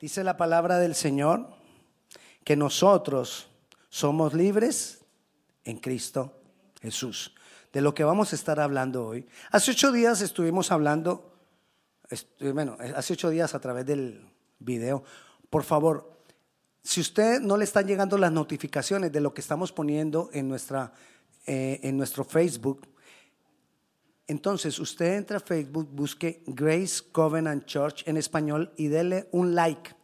Dice la palabra del Señor que nosotros somos libres en Cristo Jesús. De lo que vamos a estar hablando hoy. Hace ocho días estuvimos hablando, bueno, hace ocho días a través del video. Por favor, si usted no le están llegando las notificaciones de lo que estamos poniendo en, nuestra, eh, en nuestro Facebook, entonces usted entra a Facebook, busque Grace Covenant Church en español y dele un like.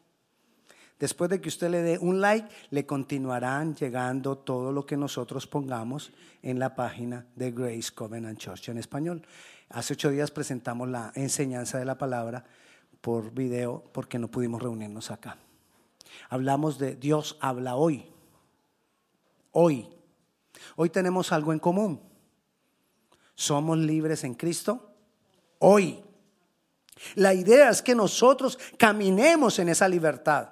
Después de que usted le dé un like, le continuarán llegando todo lo que nosotros pongamos en la página de Grace Covenant Church en español. Hace ocho días presentamos la enseñanza de la palabra por video porque no pudimos reunirnos acá. Hablamos de Dios habla hoy. Hoy. Hoy tenemos algo en común. Somos libres en Cristo hoy. La idea es que nosotros caminemos en esa libertad.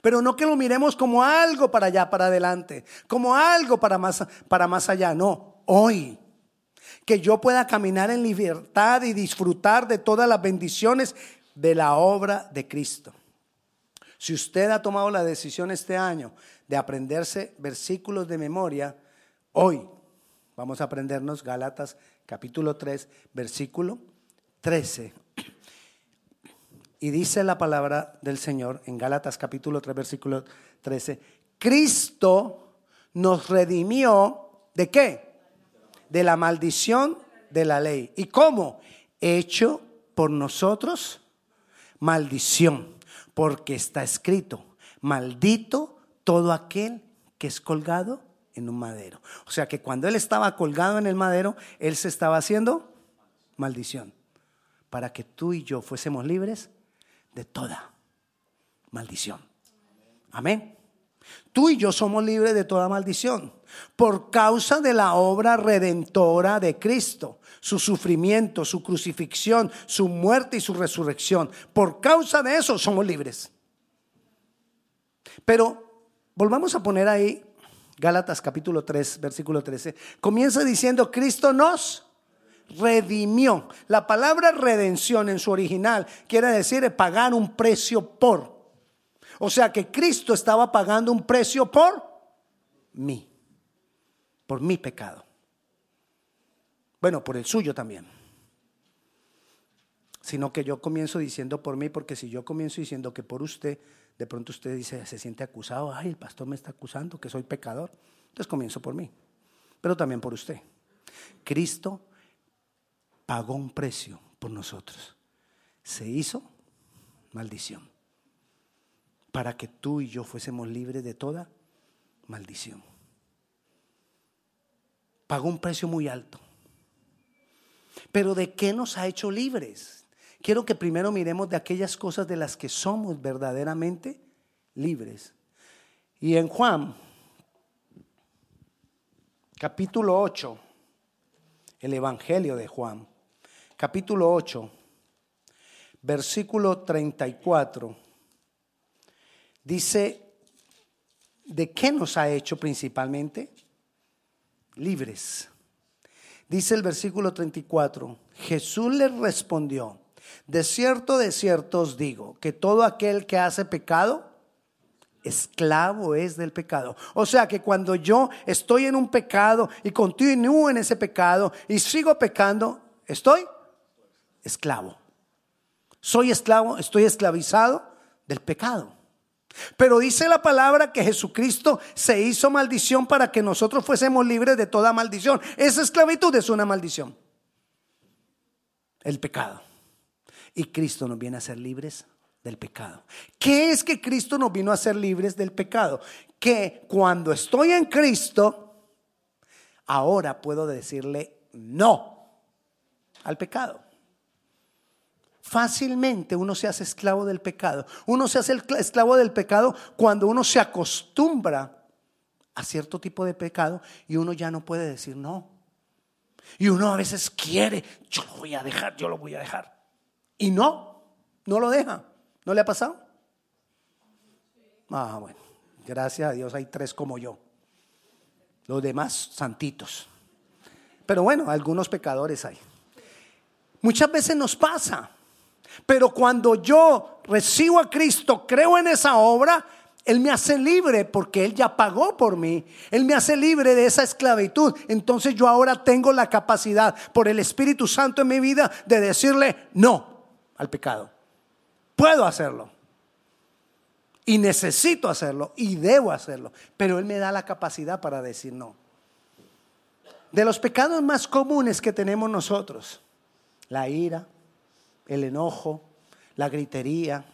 Pero no que lo miremos como algo para allá, para adelante, como algo para más, para más allá, no, hoy. Que yo pueda caminar en libertad y disfrutar de todas las bendiciones de la obra de Cristo. Si usted ha tomado la decisión este año de aprenderse versículos de memoria, hoy vamos a aprendernos Gálatas capítulo 3, versículo 13. Y dice la palabra del Señor en Gálatas capítulo 3, versículo 13, Cristo nos redimió de qué? De la maldición de la ley. ¿Y cómo? Hecho por nosotros maldición, porque está escrito, maldito todo aquel que es colgado en un madero. O sea que cuando él estaba colgado en el madero, él se estaba haciendo maldición, para que tú y yo fuésemos libres de toda maldición. Amén. Tú y yo somos libres de toda maldición por causa de la obra redentora de Cristo, su sufrimiento, su crucifixión, su muerte y su resurrección. Por causa de eso somos libres. Pero volvamos a poner ahí Gálatas capítulo 3, versículo 13. Comienza diciendo, Cristo nos redimió. La palabra redención en su original quiere decir pagar un precio por. O sea que Cristo estaba pagando un precio por mí, por mi pecado. Bueno, por el suyo también. Sino que yo comienzo diciendo por mí, porque si yo comienzo diciendo que por usted, de pronto usted dice, se siente acusado, ay, el pastor me está acusando que soy pecador. Entonces comienzo por mí, pero también por usted. Cristo pagó un precio por nosotros. Se hizo maldición para que tú y yo fuésemos libres de toda maldición. Pagó un precio muy alto. Pero ¿de qué nos ha hecho libres? Quiero que primero miremos de aquellas cosas de las que somos verdaderamente libres. Y en Juan, capítulo 8, el Evangelio de Juan, capítulo 8, versículo 34, dice, ¿de qué nos ha hecho principalmente? Libres. Dice el versículo 34, Jesús les respondió, de cierto, de cierto os digo, que todo aquel que hace pecado, esclavo es del pecado. O sea que cuando yo estoy en un pecado y continúo en ese pecado y sigo pecando, estoy esclavo. Soy esclavo, estoy esclavizado del pecado. Pero dice la palabra que Jesucristo se hizo maldición para que nosotros fuésemos libres de toda maldición. Esa esclavitud es una maldición. El pecado. Y Cristo nos viene a ser libres del pecado. ¿Qué es que Cristo nos vino a ser libres del pecado? Que cuando estoy en Cristo, ahora puedo decirle no al pecado. Fácilmente uno se hace esclavo del pecado. Uno se hace esclavo del pecado cuando uno se acostumbra a cierto tipo de pecado y uno ya no puede decir no. Y uno a veces quiere, yo lo voy a dejar, yo lo voy a dejar. Y no, no lo deja. ¿No le ha pasado? Ah, bueno, gracias a Dios hay tres como yo. Los demás santitos. Pero bueno, algunos pecadores hay. Muchas veces nos pasa Pero cuando yo recibo a Cristo, creo en esa obra, Él me hace libre porque Él ya pagó por mí. Él me hace libre de esa esclavitud. Entonces yo ahora tengo la capacidad por el Espíritu Santo en mi vida de decirle no al pecado. Puedo hacerlo. Y necesito hacerlo y debo hacerlo. Pero Él me da la capacidad para decir no. De los pecados más comunes que tenemos nosotros, la ira, el enojo, la gritería,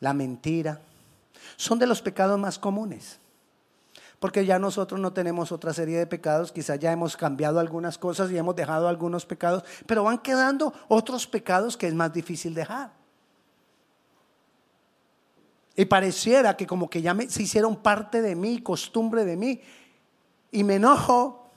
la mentira, son de los pecados más comunes. Porque ya nosotros no tenemos otra serie de pecados, quizás ya hemos cambiado algunas cosas y hemos dejado algunos pecados, pero van quedando otros pecados que es más difícil dejar. Y pareciera que como que ya se hicieron parte de mí, costumbre de mí, y me enojo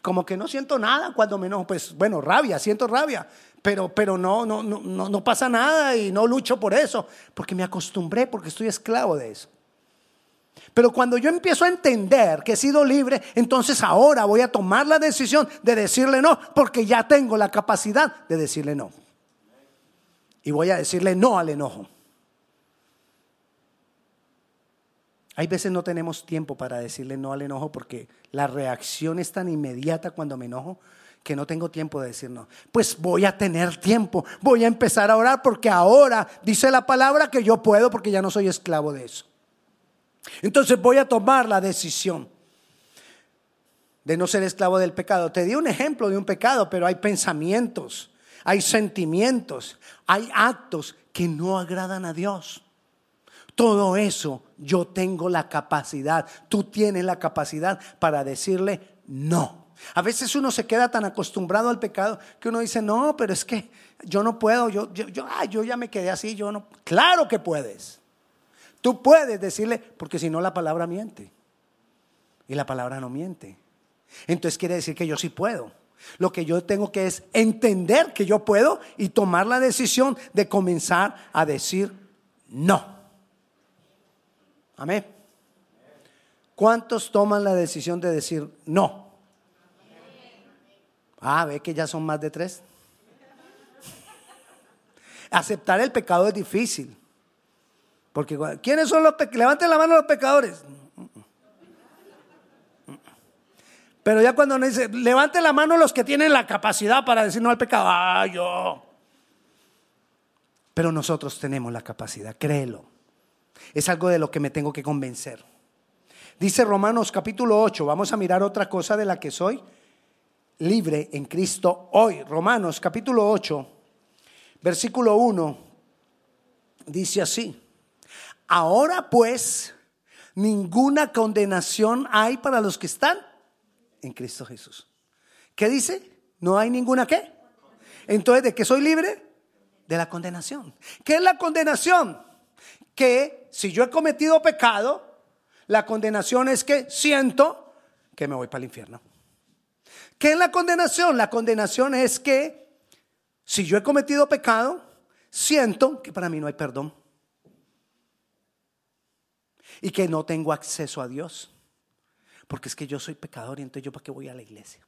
como que no siento nada cuando me enojo, pues bueno, rabia, siento rabia, pero, pero no, no, no, no pasa nada y no lucho por eso, porque me acostumbré, porque estoy esclavo de eso. Pero cuando yo empiezo a entender que he sido libre, entonces ahora voy a tomar la decisión de decirle no, porque ya tengo la capacidad de decirle no. Y voy a decirle no al enojo. Hay veces no tenemos tiempo para decirle no al enojo porque la reacción es tan inmediata cuando me enojo que no tengo tiempo de decir no. Pues voy a tener tiempo, voy a empezar a orar porque ahora dice la palabra que yo puedo porque ya no soy esclavo de eso. Entonces voy a tomar la decisión de no ser esclavo del pecado. Te di un ejemplo de un pecado, pero hay pensamientos, hay sentimientos, hay actos que no agradan a Dios. Todo eso yo tengo la capacidad, tú tienes la capacidad para decirle no. A veces uno se queda tan acostumbrado al pecado que uno dice, no, pero es que yo no puedo, yo, yo, yo, yo ya me quedé así, yo no. Claro que puedes. Tú puedes decirle, porque si no la palabra miente. Y la palabra no miente. Entonces quiere decir que yo sí puedo. Lo que yo tengo que es entender que yo puedo y tomar la decisión de comenzar a decir no. Amén. ¿Cuántos toman la decisión de decir no? Ah, ve que ya son más de tres. Aceptar el pecado es difícil. Porque ¿quiénes son los pecadores? Levanten la mano los pecadores. Pero ya cuando nos dice, levanten la mano los que tienen la capacidad para decir no al pecado, ah, yo. Pero nosotros tenemos la capacidad, créelo. Es algo de lo que me tengo que convencer. Dice Romanos capítulo 8, vamos a mirar otra cosa de la que soy libre en Cristo hoy. Romanos capítulo 8, versículo 1, dice así. Ahora pues, ninguna condenación hay para los que están en Cristo Jesús. ¿Qué dice? No hay ninguna qué. Entonces, ¿de qué soy libre? De la condenación. ¿Qué es la condenación? que si yo he cometido pecado, la condenación es que siento que me voy para el infierno. ¿Qué es la condenación? La condenación es que si yo he cometido pecado, siento que para mí no hay perdón. Y que no tengo acceso a Dios. Porque es que yo soy pecador y entonces yo para qué voy a la iglesia.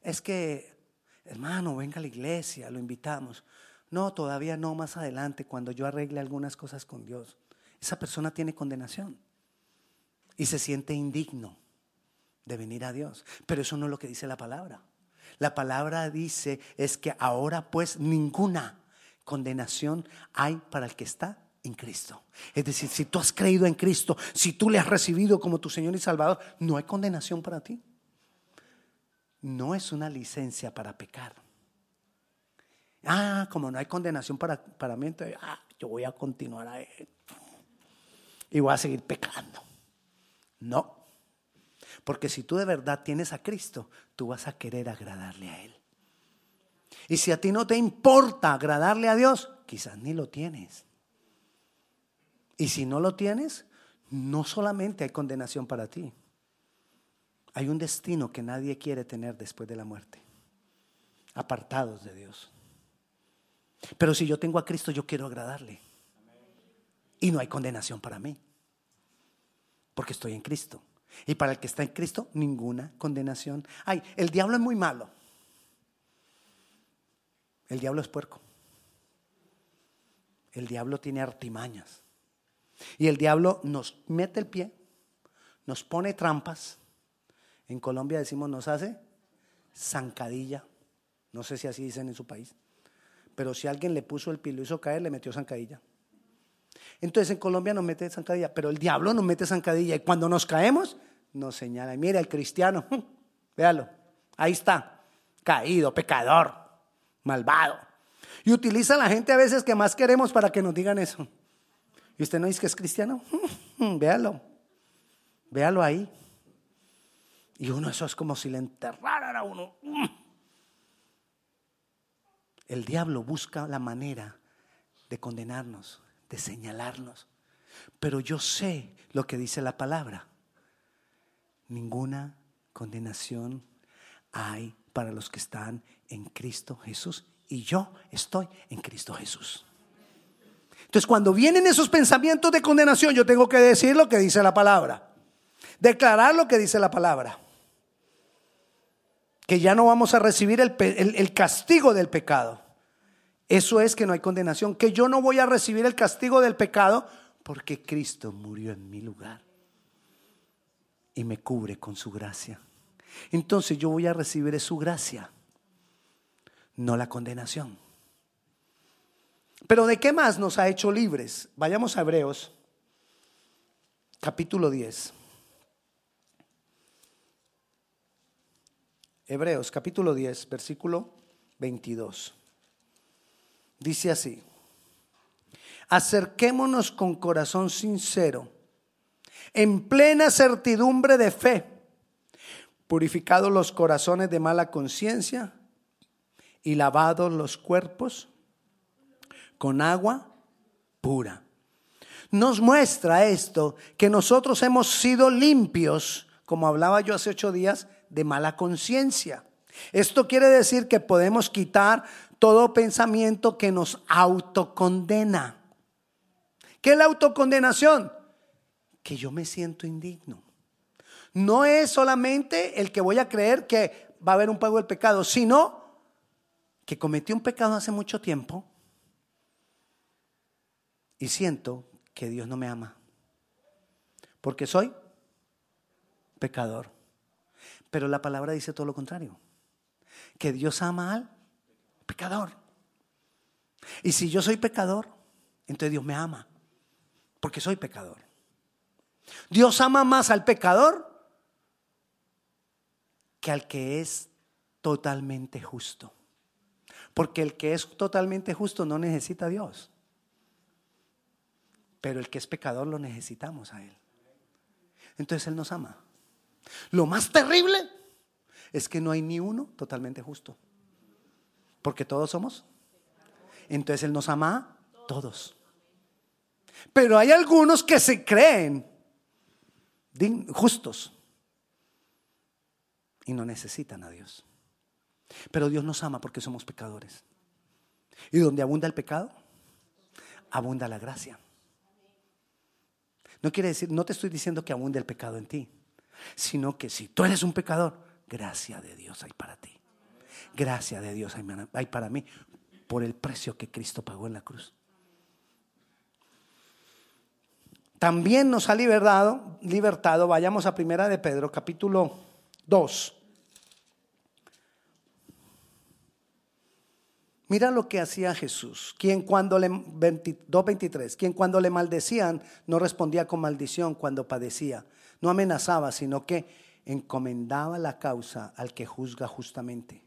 Es que, hermano, venga a la iglesia, lo invitamos. No, todavía no, más adelante, cuando yo arregle algunas cosas con Dios. Esa persona tiene condenación y se siente indigno de venir a Dios. Pero eso no es lo que dice la palabra. La palabra dice es que ahora pues ninguna condenación hay para el que está en Cristo. Es decir, si tú has creído en Cristo, si tú le has recibido como tu Señor y Salvador, no hay condenación para ti. No es una licencia para pecar. Ah, como no hay condenación para, para mí, entonces, ah, yo voy a continuar a él. Y voy a seguir pecando. No. Porque si tú de verdad tienes a Cristo, tú vas a querer agradarle a Él. Y si a ti no te importa agradarle a Dios, quizás ni lo tienes. Y si no lo tienes, no solamente hay condenación para ti, hay un destino que nadie quiere tener después de la muerte, apartados de Dios. Pero si yo tengo a Cristo, yo quiero agradarle. Y no hay condenación para mí. Porque estoy en Cristo. Y para el que está en Cristo, ninguna condenación. Ay, el diablo es muy malo. El diablo es puerco. el diablo tiene artimañas. Y el diablo nos mete el pie, nos pone trampas. En Colombia decimos nos hace zancadilla. No sé si así dicen en su país. Pero si alguien le puso el pie y lo hizo caer, le metió zancadilla. Entonces en Colombia nos mete zancadilla, pero el diablo nos mete zancadilla. Y cuando nos caemos, nos señala. Mira, el cristiano, véalo, ahí está, caído, pecador, malvado. Y utiliza a la gente a veces que más queremos para que nos digan eso. ¿Y usted no dice que es cristiano? véalo, véalo ahí. Y uno, eso es como si le enterraran a uno. El diablo busca la manera de condenarnos, de señalarnos. Pero yo sé lo que dice la palabra. Ninguna condenación hay para los que están en Cristo Jesús. Y yo estoy en Cristo Jesús. Entonces, cuando vienen esos pensamientos de condenación, yo tengo que decir lo que dice la palabra. Declarar lo que dice la palabra que ya no vamos a recibir el, castigo del pecado. Eso es que no hay condenación, que yo no voy a recibir el castigo del pecado porque Cristo murió en mi lugar y me cubre con su gracia. Entonces yo voy a recibir su gracia, no la condenación. Pero ¿de qué más nos ha hecho libres? Vayamos a Hebreos, capítulo 10. Hebreos capítulo 10, versículo 22. Dice así, acerquémonos con corazón sincero, en plena certidumbre de fe, purificados los corazones de mala conciencia y lavados los cuerpos con agua pura. Nos muestra esto que nosotros hemos sido limpios, como hablaba yo hace ocho días, de mala conciencia. Esto quiere decir que podemos quitar todo pensamiento que nos autocondena. ¿Qué es la autocondenación? Que yo me siento indigno. No es solamente el que voy a creer que va a haber un pago del pecado, sino que cometí un pecado hace mucho tiempo y siento que Dios no me ama. Porque soy pecador. Pero la palabra dice todo lo contrario. Que Dios ama al pecador. Y si yo soy pecador, entonces Dios me ama. Porque soy pecador. Dios ama más al pecador que al que es totalmente justo. Porque el que es totalmente justo no necesita a Dios. Pero el que es pecador lo necesitamos a Él. Entonces Él nos ama. Lo más terrible es que no hay ni uno totalmente justo. Porque todos somos. Entonces Él nos ama a todos. Pero hay algunos que se creen justos y no necesitan a Dios. Pero Dios nos ama porque somos pecadores. Y donde abunda el pecado, abunda la gracia. No quiere decir, no te estoy diciendo que abunde el pecado en ti sino que si tú eres un pecador, gracia de Dios hay para ti. Gracia de Dios hay para mí por el precio que Cristo pagó en la cruz. También nos ha libertado, libertado, vayamos a Primera de Pedro, capítulo 2. Mira lo que hacía Jesús, quien cuando le 2:23, quien cuando le maldecían no respondía con maldición cuando padecía, no amenazaba, sino que encomendaba la causa al que juzga justamente,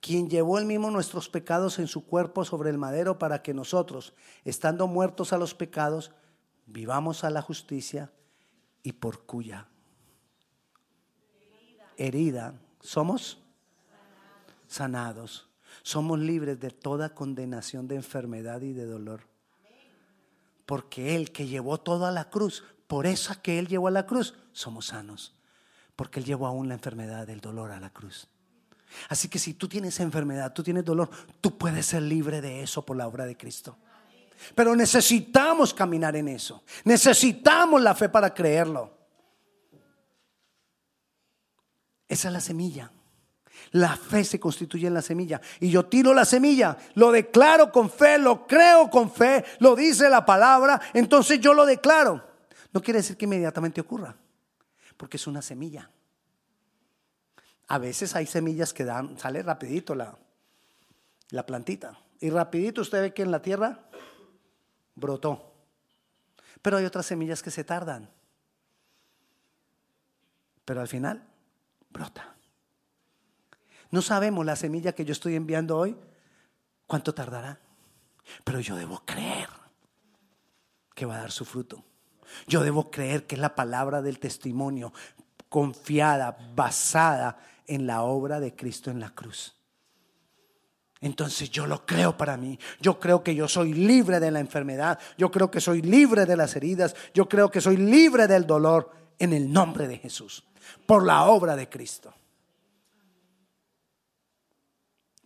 quien llevó el mismo nuestros pecados en su cuerpo sobre el madero para que nosotros, estando muertos a los pecados, vivamos a la justicia y por cuya herida somos sanados. Somos libres de toda condenación de enfermedad y de dolor. Porque Él que llevó todo a la cruz por esa que Él llevó a la cruz, somos sanos. Porque Él llevó aún la enfermedad del dolor a la cruz. Así que si tú tienes enfermedad, tú tienes dolor, tú puedes ser libre de eso por la obra de Cristo. Pero necesitamos caminar en eso. Necesitamos la fe para creerlo. Esa es la semilla. La fe se constituye en la semilla. Y yo tiro la semilla, lo declaro con fe, lo creo con fe, lo dice la palabra, entonces yo lo declaro. No quiere decir que inmediatamente ocurra, porque es una semilla. A veces hay semillas que dan, sale rapidito la, la plantita. Y rapidito usted ve que en la tierra brotó. Pero hay otras semillas que se tardan. Pero al final brota. No sabemos la semilla que yo estoy enviando hoy, cuánto tardará. Pero yo debo creer que va a dar su fruto. Yo debo creer que es la palabra del testimonio confiada, basada en la obra de Cristo en la cruz. Entonces yo lo creo para mí. Yo creo que yo soy libre de la enfermedad. Yo creo que soy libre de las heridas. Yo creo que soy libre del dolor en el nombre de Jesús. Por la obra de Cristo.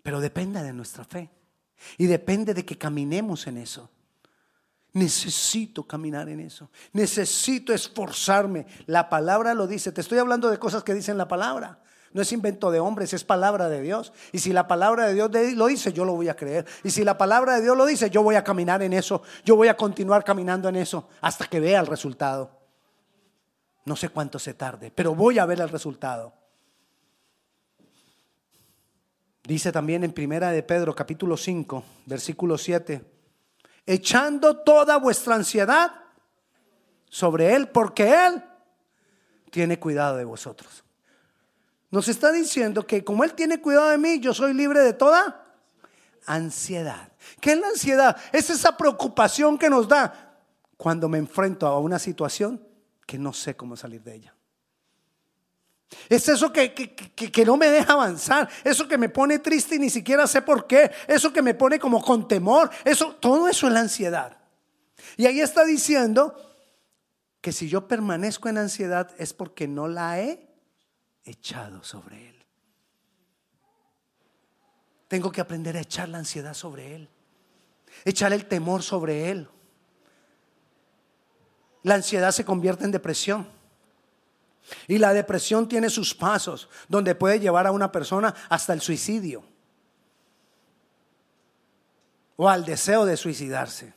Pero depende de nuestra fe. Y depende de que caminemos en eso. Necesito caminar en eso. Necesito esforzarme. La palabra lo dice. Te estoy hablando de cosas que dicen la palabra. No es invento de hombres, es palabra de Dios. Y si la palabra de Dios lo dice, yo lo voy a creer. Y si la palabra de Dios lo dice, yo voy a caminar en eso. Yo voy a continuar caminando en eso hasta que vea el resultado. No sé cuánto se tarde, pero voy a ver el resultado. Dice también en Primera de Pedro capítulo 5, versículo 7, echando toda vuestra ansiedad sobre Él, porque Él tiene cuidado de vosotros. Nos está diciendo que como Él tiene cuidado de mí, yo soy libre de toda ansiedad. ¿Qué es la ansiedad? Es esa preocupación que nos da cuando me enfrento a una situación que no sé cómo salir de ella. Es eso que, que, no me deja avanzar, eso que me pone triste y ni siquiera sé por qué, eso que me pone como con temor, eso, todo eso es la ansiedad. Y ahí está diciendo que si yo permanezco en ansiedad es porque no la he echado sobre Él. Tengo que aprender a echar la ansiedad sobre Él, echar el temor sobre Él. La ansiedad se convierte en depresión. Y la depresión tiene sus pasos, donde puede llevar a una persona hasta el suicidio o al deseo de suicidarse.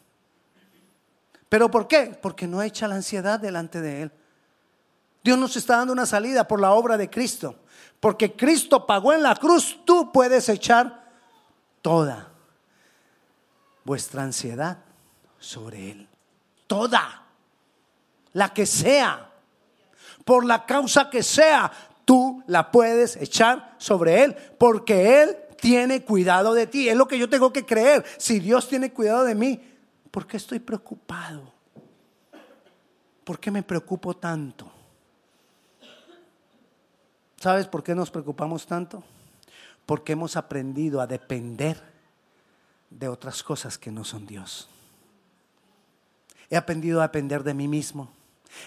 ¿Pero por qué? Porque no echa la ansiedad delante de Él. Dios nos está dando una salida por la obra de Cristo. Porque Cristo pagó en la cruz, tú puedes echar toda vuestra ansiedad sobre Él. Toda. La que sea. Por la causa que sea, tú la puedes echar sobre Él. Porque Él tiene cuidado de ti. Es lo que yo tengo que creer. Si Dios tiene cuidado de mí, ¿por qué estoy preocupado? ¿Por qué me preocupo tanto? ¿Sabes por qué nos preocupamos tanto? Porque hemos aprendido a depender de otras cosas que no son Dios. He aprendido a depender de mí mismo.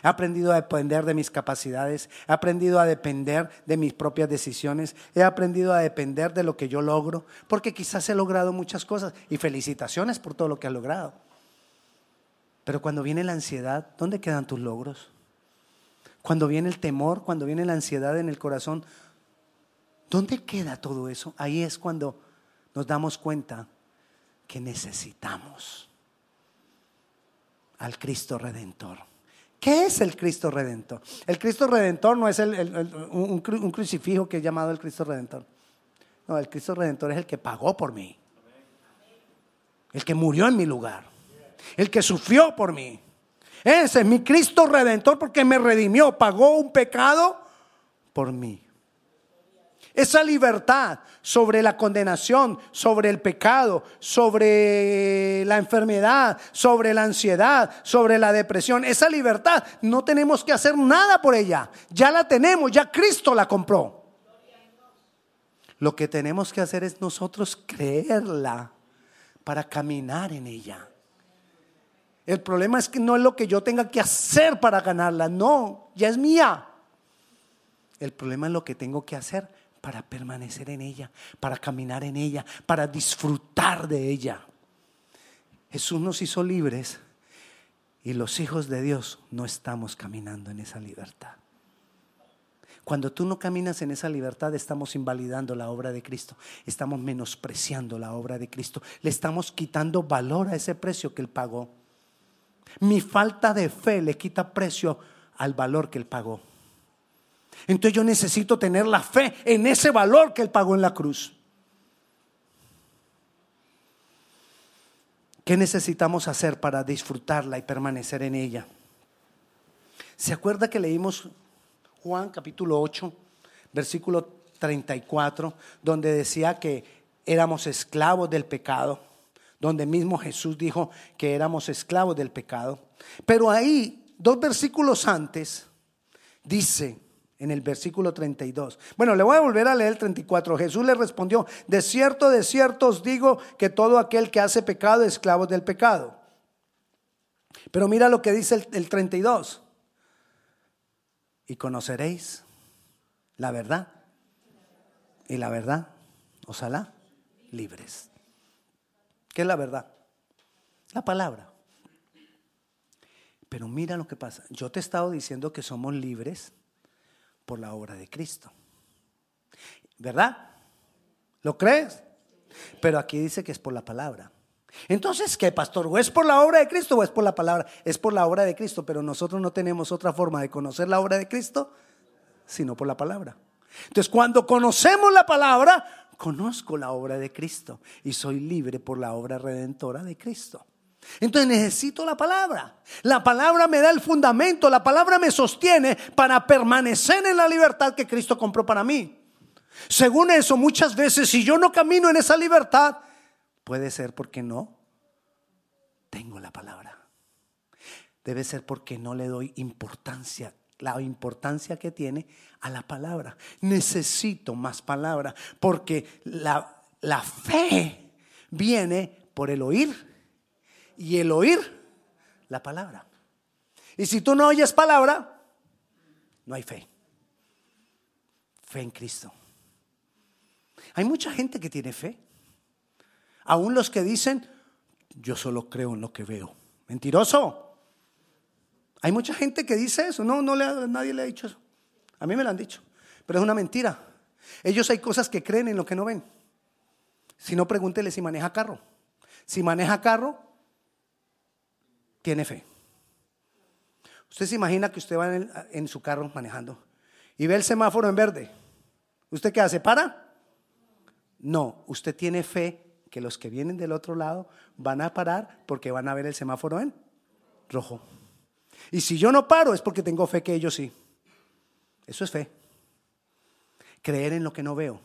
He aprendido a depender de mis capacidades. He aprendido a depender de mis propias decisiones. He aprendido a depender de lo que yo logro. Porque quizás he logrado muchas cosas. Y felicitaciones por todo lo que he logrado. Pero cuando viene la ansiedad, ¿dónde quedan tus logros? cuando viene el temor, cuando viene la ansiedad en el corazón, ¿dónde queda todo eso? Ahí es cuando nos damos cuenta que necesitamos al Cristo Redentor. ¿Qué es el Cristo Redentor? El Cristo Redentor no es un, un, crucifijo que es llamado el Cristo Redentor. No, el Cristo Redentor es el que pagó por mí. El que murió en mi lugar. El que sufrió por mí. Ese es mi Cristo redentor porque me redimió, pagó un pecado por mí. Esa libertad sobre la condenación, sobre el pecado, sobre la enfermedad, sobre la ansiedad, sobre la depresión, esa libertad no tenemos que hacer nada por ella. Ya la tenemos, ya Cristo la compró. Lo que tenemos que hacer es nosotros creerla para caminar en ella. El problema es que no es lo que yo tenga que hacer para ganarla, no, ya es mía. El problema es lo que tengo que hacer para permanecer en ella, para caminar en ella, para disfrutar de ella. Jesús nos hizo libres y los hijos de Dios no estamos caminando en esa libertad. Cuando tú no caminas en esa libertad, estamos invalidando la obra de Cristo, estamos menospreciando la obra de Cristo, le estamos quitando valor a ese precio que Él pagó. Mi falta de fe le quita precio al valor que Él pagó. Entonces yo necesito tener la fe en ese valor que Él pagó en la cruz. ¿Qué necesitamos hacer para disfrutarla y permanecer en ella? ¿Se acuerda que leímos Juan capítulo 8, versículo 34, donde decía que éramos esclavos del pecado? Donde mismo Jesús dijo que éramos esclavos del pecado. Pero ahí, dos versículos antes, dice, en el versículo 32. Bueno, le voy a volver a leer el 34. Jesús le respondió, de cierto, de cierto os digo que todo aquel que hace pecado es esclavo del pecado. Pero mira lo que dice el, el 32. Y conoceréis la verdad. Y la verdad os hará libres. ¿Qué es la verdad? La palabra. Pero mira lo que pasa. Yo te he estado diciendo que somos libres por la obra de Cristo. ¿Verdad? ¿Lo crees? Pero aquí dice que es por la palabra. Entonces, ¿qué, pastor? ¿O es por la obra de Cristo o es por la palabra? Es por la obra de Cristo, pero nosotros no tenemos otra forma de conocer la obra de Cristo sino por la palabra. Entonces, cuando conocemos la palabra, conozco la obra de Cristo y soy libre por la obra redentora de Cristo. Entonces necesito la palabra. La palabra me da el fundamento, la palabra me sostiene para permanecer en la libertad que Cristo compró para mí. Según eso, muchas veces si yo no camino en esa libertad, puede ser porque no tengo la palabra. Debe ser porque no le doy importancia, la importancia que tiene a la palabra. Necesito más palabra porque la, la fe viene por el oír y el oír la palabra. Y si tú no oyes palabra, no hay fe. Fe en Cristo. Hay mucha gente que tiene fe. Aún los que dicen, yo solo creo en lo que veo. Mentiroso. Hay mucha gente que dice eso. No, no le, nadie le ha dicho eso. A mí me lo han dicho. Pero es una mentira. Ellos hay cosas que creen en lo que no ven. Si no, pregúntele si maneja carro. Si maneja carro, tiene fe. Usted se imagina que usted va en, su carro manejando y ve el semáforo en verde. ¿Usted qué hace? ¿Para? No, usted tiene fe que los que vienen del otro lado van a parar porque van a ver el semáforo en rojo. Y si yo no paro es porque tengo fe que ellos sí. Eso es fe. Creer en lo que no veo.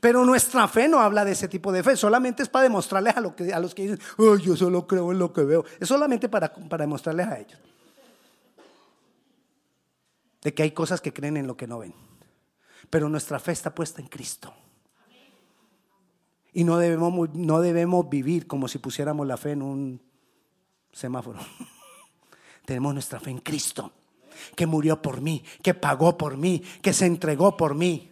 Pero nuestra fe no habla de ese tipo de fe, solamente es para demostrarles a, lo que, a los que dicen, yo solo creo en lo que veo. Es solamente para, para demostrarles a ellos. De que hay cosas que creen en lo que no ven. Pero nuestra fe está puesta en Cristo. Y no debemos, no debemos vivir como si pusiéramos la fe en un semáforo. Tenemos nuestra fe en Cristo, que murió por mí, que pagó por mí, que se entregó por mí.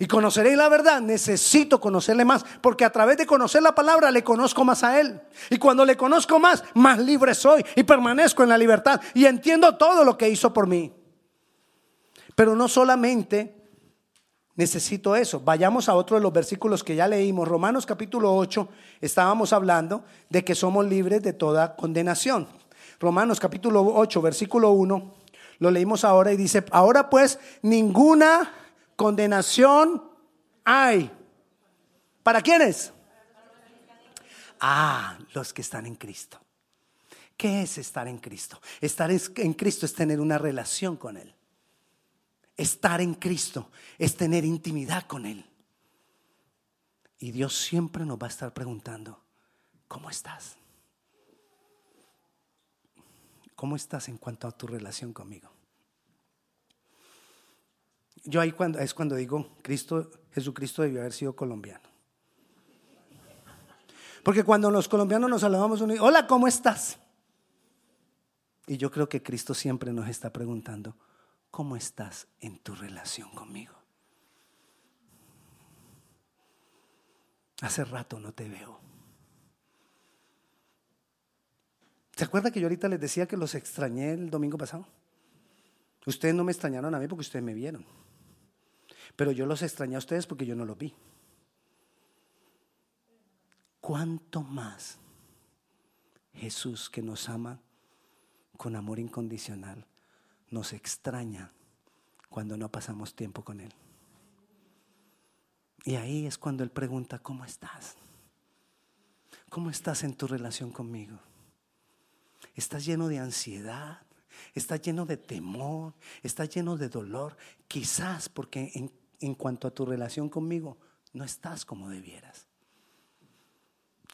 Y conoceréis la verdad, necesito conocerle más, porque a través de conocer la palabra le conozco más a Él. Y cuando le conozco más, más libre soy y permanezco en la libertad y entiendo todo lo que hizo por mí. Pero no solamente necesito eso. Vayamos a otro de los versículos que ya leímos. Romanos capítulo 8, estábamos hablando de que somos libres de toda condenación. Romanos capítulo 8, versículo 1, lo leímos ahora y dice, ahora pues ninguna condenación hay. ¿Para quiénes? Ah, los que están en Cristo. ¿Qué es estar en Cristo? Estar en Cristo es tener una relación con Él. Estar en Cristo es tener intimidad con Él. Y Dios siempre nos va a estar preguntando, ¿cómo estás? ¿Cómo estás en cuanto a tu relación conmigo? Yo ahí cuando, es cuando digo, Cristo, Jesucristo debió haber sido colombiano. Porque cuando los colombianos nos saludamos, uno dice, hola, ¿cómo estás? Y yo creo que Cristo siempre nos está preguntando, ¿cómo estás en tu relación conmigo? Hace rato no te veo. ¿Se acuerda que yo ahorita les decía que los extrañé el domingo pasado? Ustedes no me extrañaron a mí porque ustedes me vieron. Pero yo los extrañé a ustedes porque yo no los vi. ¿Cuánto más Jesús que nos ama con amor incondicional nos extraña cuando no pasamos tiempo con Él? Y ahí es cuando Él pregunta, ¿cómo estás? ¿Cómo estás en tu relación conmigo? ¿Estás lleno de ansiedad? ¿Estás lleno de temor? ¿Estás lleno de dolor? Quizás porque en en cuanto a tu relación conmigo, no estás como debieras.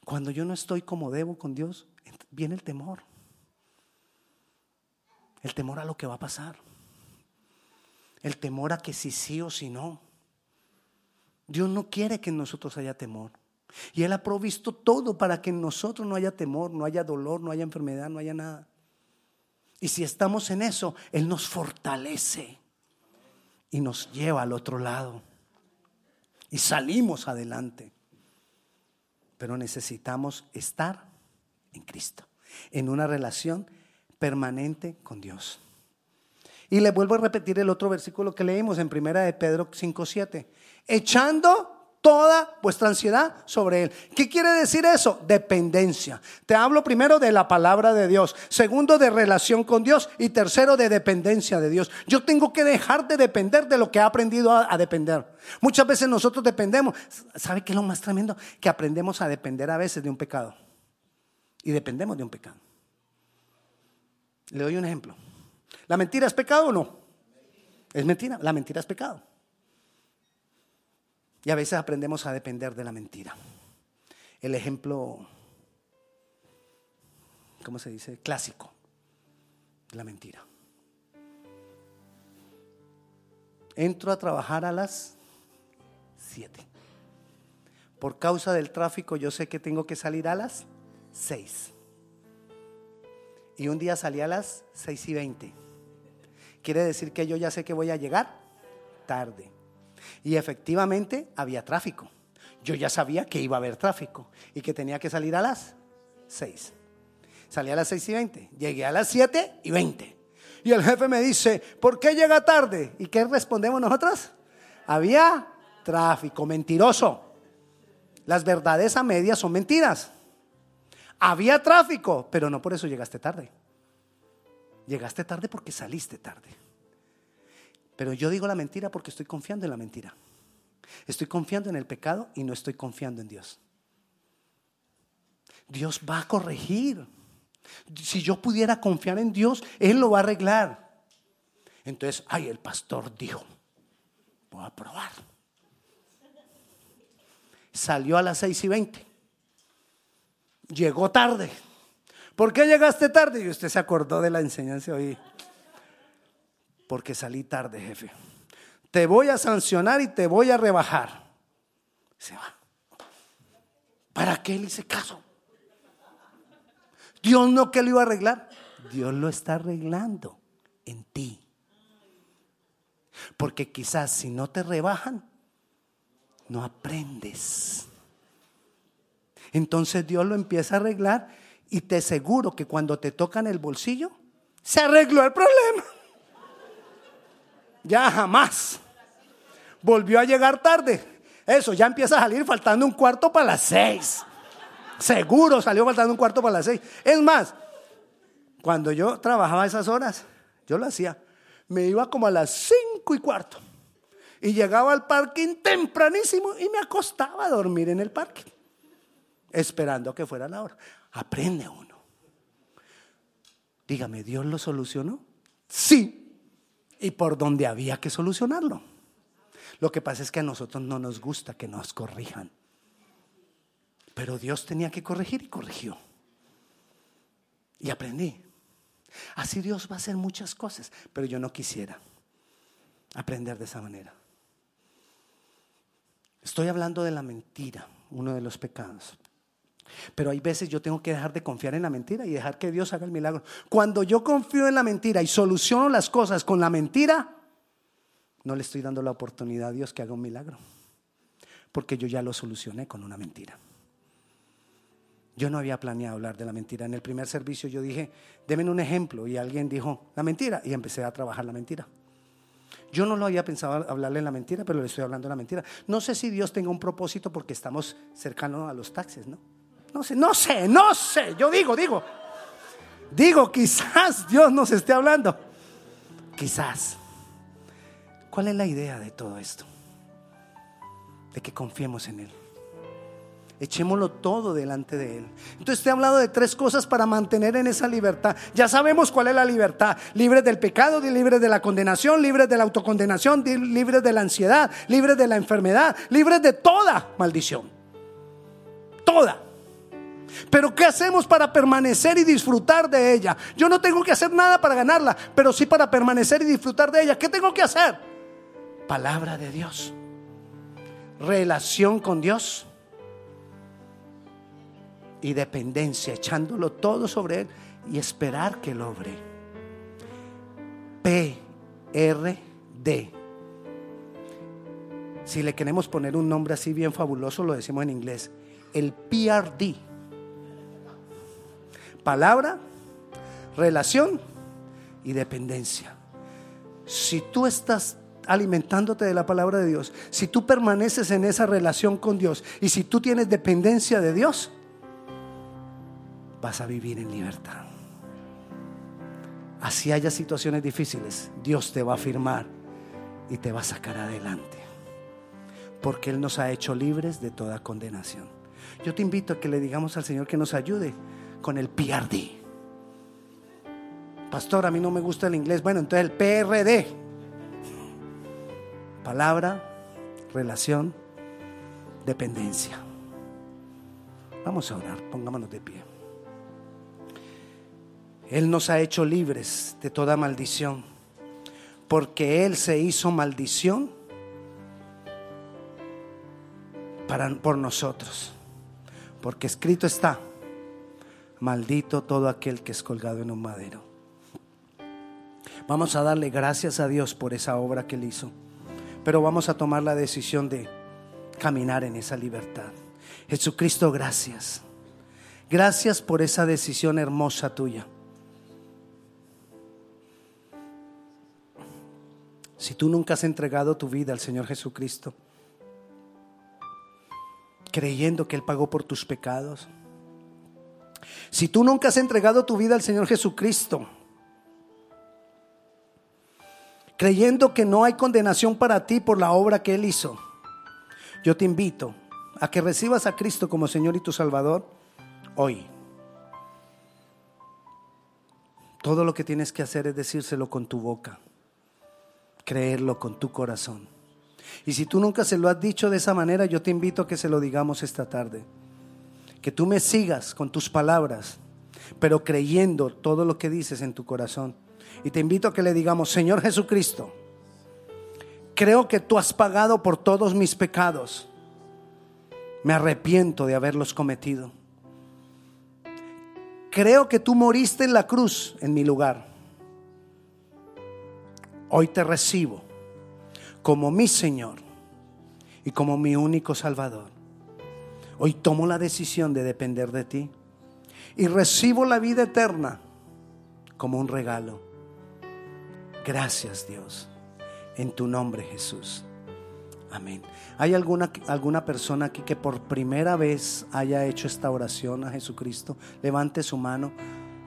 Cuando yo no estoy como debo con Dios, viene el temor. El temor a lo que va a pasar. El temor a que si sí o si no. Dios no quiere que en nosotros haya temor. Y Él ha provisto todo para que en nosotros no haya temor, no haya dolor, no haya enfermedad, no haya nada. Y si estamos en eso, Él nos fortalece y nos lleva al otro lado. Y salimos adelante. Pero necesitamos estar en Cristo, en una relación permanente con Dios. Y le vuelvo a repetir el otro versículo que leímos en primera de Pedro 5:7. Echando toda vuestra ansiedad sobre Él. ¿Qué quiere decir eso? Dependencia. Te hablo primero de la palabra de Dios, segundo de relación con Dios y tercero de dependencia de Dios. Yo tengo que dejar de depender de lo que he aprendido a, depender. Muchas veces nosotros dependemos. ¿Sabe qué es lo más tremendo? Que aprendemos a depender a veces de un pecado. Y dependemos de un pecado. Le doy un ejemplo. ¿La mentira es pecado o no? Es mentira. La mentira es pecado. Y a veces aprendemos a depender de la mentira. El ejemplo, ¿cómo se dice? Clásico, la mentira. Entro a trabajar a las 7. Por causa del tráfico yo sé que tengo que salir a las 6. Y un día salí a las 6 y 20. Quiere decir que yo ya sé que voy a llegar tarde. Y efectivamente había tráfico. Yo ya sabía que iba a haber tráfico y que tenía que salir a las 6. Salí a las 6 y 20. Llegué a las 7 y 20. Y el jefe me dice, ¿por qué llega tarde? ¿Y qué respondemos nosotros? Había tráfico, mentiroso. Las verdades a medias son mentiras. Había tráfico, pero no por eso llegaste tarde. Llegaste tarde porque saliste tarde. Pero yo digo la mentira porque estoy confiando en la mentira. Estoy confiando en el pecado y no estoy confiando en Dios. Dios va a corregir. Si yo pudiera confiar en Dios, Él lo va a arreglar. Entonces, ay, el pastor dijo, voy a probar. Salió a las seis y veinte. Llegó tarde. ¿Por qué llegaste tarde? Y usted se acordó de la enseñanza hoy porque salí tarde, jefe. Te voy a sancionar y te voy a rebajar. Se va. ¿Para qué le hice caso? Dios no que lo iba a arreglar. Dios lo está arreglando en ti. Porque quizás si no te rebajan, no aprendes. Entonces Dios lo empieza a arreglar y te aseguro que cuando te tocan el bolsillo, se arregló el problema. Ya jamás. Volvió a llegar tarde. Eso, ya empieza a salir faltando un cuarto para las seis. Seguro salió faltando un cuarto para las seis. Es más, cuando yo trabajaba esas horas, yo lo hacía. Me iba como a las cinco y cuarto. Y llegaba al parking tempranísimo y me acostaba a dormir en el parking. Esperando que fuera la hora. Aprende uno. Dígame, ¿Dios lo solucionó? Sí y por donde había que solucionarlo. Lo que pasa es que a nosotros no nos gusta que nos corrijan. Pero Dios tenía que corregir y corrigió. Y aprendí. Así Dios va a hacer muchas cosas, pero yo no quisiera aprender de esa manera. Estoy hablando de la mentira, uno de los pecados. Pero hay veces yo tengo que dejar de confiar en la mentira y dejar que Dios haga el milagro. Cuando yo confío en la mentira y soluciono las cosas con la mentira, no le estoy dando la oportunidad a Dios que haga un milagro. Porque yo ya lo solucioné con una mentira. Yo no había planeado hablar de la mentira. En el primer servicio yo dije, denme un ejemplo. Y alguien dijo, la mentira. Y empecé a trabajar la mentira. Yo no lo había pensado hablarle la mentira, pero le estoy hablando la mentira. No sé si Dios tenga un propósito porque estamos cercanos a los taxes, ¿no? No sé, no sé, no sé. Yo digo, digo. Digo, quizás Dios nos esté hablando. Quizás. ¿Cuál es la idea de todo esto? De que confiemos en Él. Echémoslo todo delante de Él. Entonces te he hablado de tres cosas para mantener en esa libertad. Ya sabemos cuál es la libertad. Libres del pecado, libres de la condenación, libres de la autocondenación, libres de la ansiedad, libres de la enfermedad, libres de toda maldición. Toda. Pero ¿qué hacemos para permanecer y disfrutar de ella? Yo no tengo que hacer nada para ganarla, pero sí para permanecer y disfrutar de ella. ¿Qué tengo que hacer? Palabra de Dios. Relación con Dios y dependencia, echándolo todo sobre Él y esperar que lo obre. P, R, D. Si le queremos poner un nombre así bien fabuloso, lo decimos en inglés. El PRD. Palabra, relación y dependencia. Si tú estás alimentándote de la palabra de Dios, si tú permaneces en esa relación con Dios y si tú tienes dependencia de Dios, vas a vivir en libertad. Así haya situaciones difíciles, Dios te va a firmar y te va a sacar adelante. Porque Él nos ha hecho libres de toda condenación. Yo te invito a que le digamos al Señor que nos ayude con el PRD. Pastor, a mí no me gusta el inglés. Bueno, entonces el PRD. Palabra, relación, dependencia. Vamos a orar, pongámonos de pie. Él nos ha hecho libres de toda maldición, porque Él se hizo maldición para, por nosotros, porque escrito está, maldito todo aquel que es colgado en un madero. Vamos a darle gracias a Dios por esa obra que Él hizo, pero vamos a tomar la decisión de caminar en esa libertad. Jesucristo, gracias. Gracias por esa decisión hermosa tuya. Si tú nunca has entregado tu vida al Señor Jesucristo, creyendo que Él pagó por tus pecados, si tú nunca has entregado tu vida al Señor Jesucristo, creyendo que no hay condenación para ti por la obra que Él hizo, yo te invito a que recibas a Cristo como Señor y tu Salvador hoy. Todo lo que tienes que hacer es decírselo con tu boca creerlo con tu corazón. Y si tú nunca se lo has dicho de esa manera, yo te invito a que se lo digamos esta tarde. Que tú me sigas con tus palabras, pero creyendo todo lo que dices en tu corazón. Y te invito a que le digamos, Señor Jesucristo, creo que tú has pagado por todos mis pecados. Me arrepiento de haberlos cometido. Creo que tú moriste en la cruz en mi lugar Hoy te recibo como mi Señor y como mi único Salvador. Hoy tomo la decisión de depender de ti y recibo la vida eterna como un regalo. Gracias Dios, en tu nombre Jesús. Amén. ¿Hay alguna, alguna persona aquí que por primera vez haya hecho esta oración a Jesucristo? Levante su mano.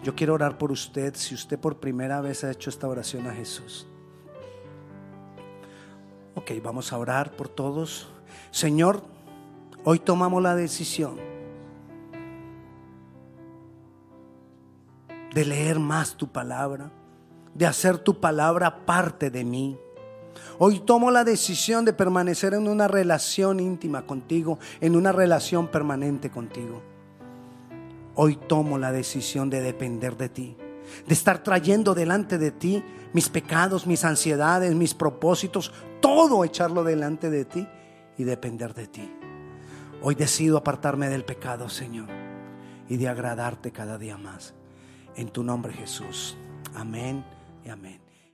Yo quiero orar por usted si usted por primera vez ha hecho esta oración a Jesús. Ok, vamos a orar por todos. Señor, hoy tomamos la decisión de leer más tu palabra, de hacer tu palabra parte de mí. Hoy tomo la decisión de permanecer en una relación íntima contigo, en una relación permanente contigo. Hoy tomo la decisión de depender de ti de estar trayendo delante de ti mis pecados, mis ansiedades, mis propósitos, todo echarlo delante de ti y depender de ti. Hoy decido apartarme del pecado, Señor, y de agradarte cada día más. En tu nombre, Jesús. Amén y amén.